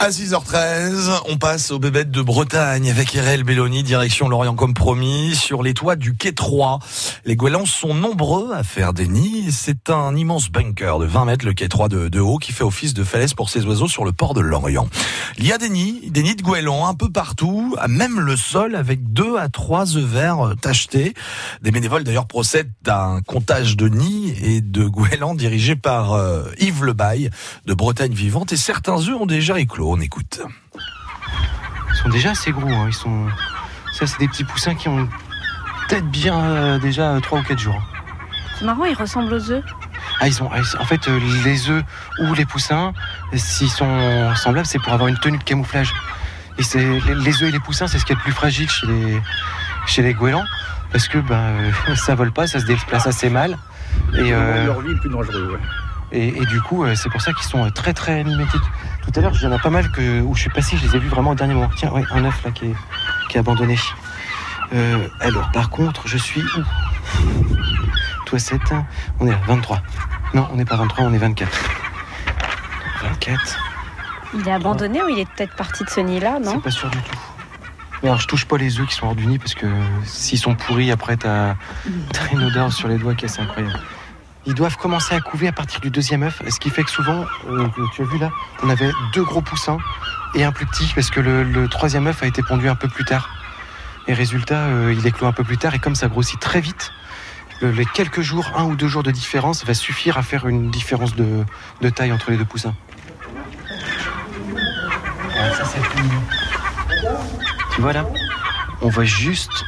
À 6h13, on passe aux bébêtes de Bretagne avec Erel Belloni, direction Lorient comme promis, sur les toits du quai 3. Les goélands sont nombreux à faire des nids. C'est un immense bunker de 20 mètres, le quai 3 de, haut, qui fait office de falaise pour ces oiseaux sur le port de Lorient. Il y a des nids, des nids de goélands un peu partout, à même le sol, avec deux à trois œufs verts tachetés. Des bénévoles d'ailleurs procèdent d'un comptage de nids et de goélands dirigé par euh, Yves Lebaille de Bretagne Vivante. Et certains œufs ont déjà éclos. On écoute. Ils sont déjà assez gros. Hein. Ils sont. Ça, c'est des petits poussins qui ont peut-être bien euh, déjà 3 ou 4 jours. C'est marrant, ils ressemblent aux œufs. Ah, ils ont, en fait, euh, les œufs ou les poussins, s'ils sont semblables, c'est pour avoir une tenue de camouflage. Et c'est les œufs et les poussins, c'est ce qui est le plus fragile chez les, chez les goélands, parce que ben, ça vole pas, ça se déplace assez mal. Et euh, leur vie est plus dangereuse. Ouais. Et, et, du coup, c'est pour ça qu'ils sont très très mimétiques. Tout à l'heure, il y en a pas mal que, où je suis passé, je les ai vus vraiment au dernier moment. Tiens, ouais, un œuf là qui est, qui est abandonné. Euh, alors, par contre, je suis où? Toi, 7, on est à 23. Non, on n'est pas 23, on est 24. 24. Il est abandonné ou il est peut-être parti de ce nid-là, non? C'est pas sûr du tout. Mais alors, je touche pas les œufs qui sont hors du nid parce que s'ils sont pourris, après, t'as as une odeur sur les doigts qui est assez incroyable. Ils doivent commencer à couver à partir du deuxième œuf, ce qui fait que souvent, euh, tu as vu là, on avait deux gros poussins et un plus petit parce que le, troisième œuf a été pondu un peu plus tard. Et résultat, euh, il éclot un peu plus tard et comme ça grossit très vite, le, les quelques jours, un ou deux jours de différence va suffire à faire une différence de, taille entre les deux poussins. Ah, ça. Tu vois là On voit juste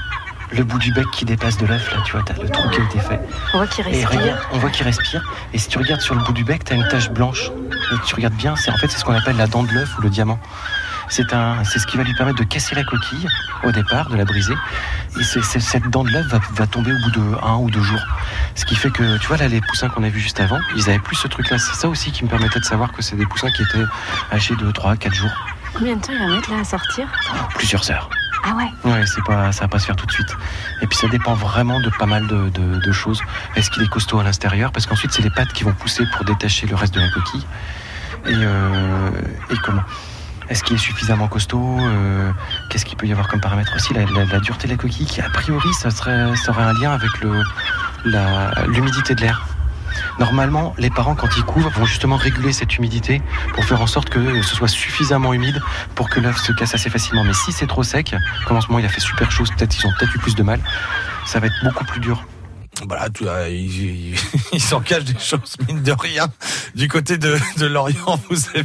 le bout du bec qui dépasse de l'œuf, là, tu vois, t'as le trou qui a été fait. On voit qu'il respire. Regarde, on voit qu'il respire. Et si tu regardes sur le bout du bec, t'as une tache blanche. Et tu regardes bien, c'est en fait c'est ce qu'on appelle la dent de l'œuf ou le diamant. C'est un, c'est ce qui va lui permettre de casser la coquille au départ, de la briser. Et cette dent de l'œuf va, va, tomber au bout de un ou deux jours. Ce qui fait que, tu vois là, les poussins qu'on a vus juste avant, ils avaient plus ce truc-là. C'est ça aussi qui me permettait de savoir que c'est des poussins qui étaient âgés de 3 4 jours. Combien de temps il va mettre là à sortir? Plusieurs heures. Ah ouais Ouais, c'est pas, ça va pas se faire tout de suite. Et puis ça dépend vraiment de pas mal de, choses. Est-ce qu'il est costaud à l'intérieur? Parce qu'ensuite c'est les pattes qui vont pousser pour détacher le reste de la coquille. Et, euh, comment? Est-ce qu'il est suffisamment costaud? Euh, Qu'est-ce qu'il peut y avoir comme paramètre aussi? La, la, dureté de la coquille, qui a priori ça serait, ça aurait un lien avec l'humidité de l'air. Normalement, les parents, quand ils couvrent, vont justement réguler cette humidité pour faire en sorte que ce soit suffisamment humide pour que l'œuf se casse assez facilement. Mais si c'est trop sec, comme en ce moment il a fait super chaud, peut-être ils ont peut-être eu plus de mal, ça va être beaucoup plus dur. Voilà, tout, il, il, s'en cache des choses, mine de rien. Du côté de, de Lorient, vous avez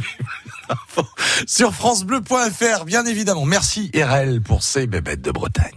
sur FranceBleu.fr, bien évidemment. Merci RL pour ces bébêtes de Bretagne.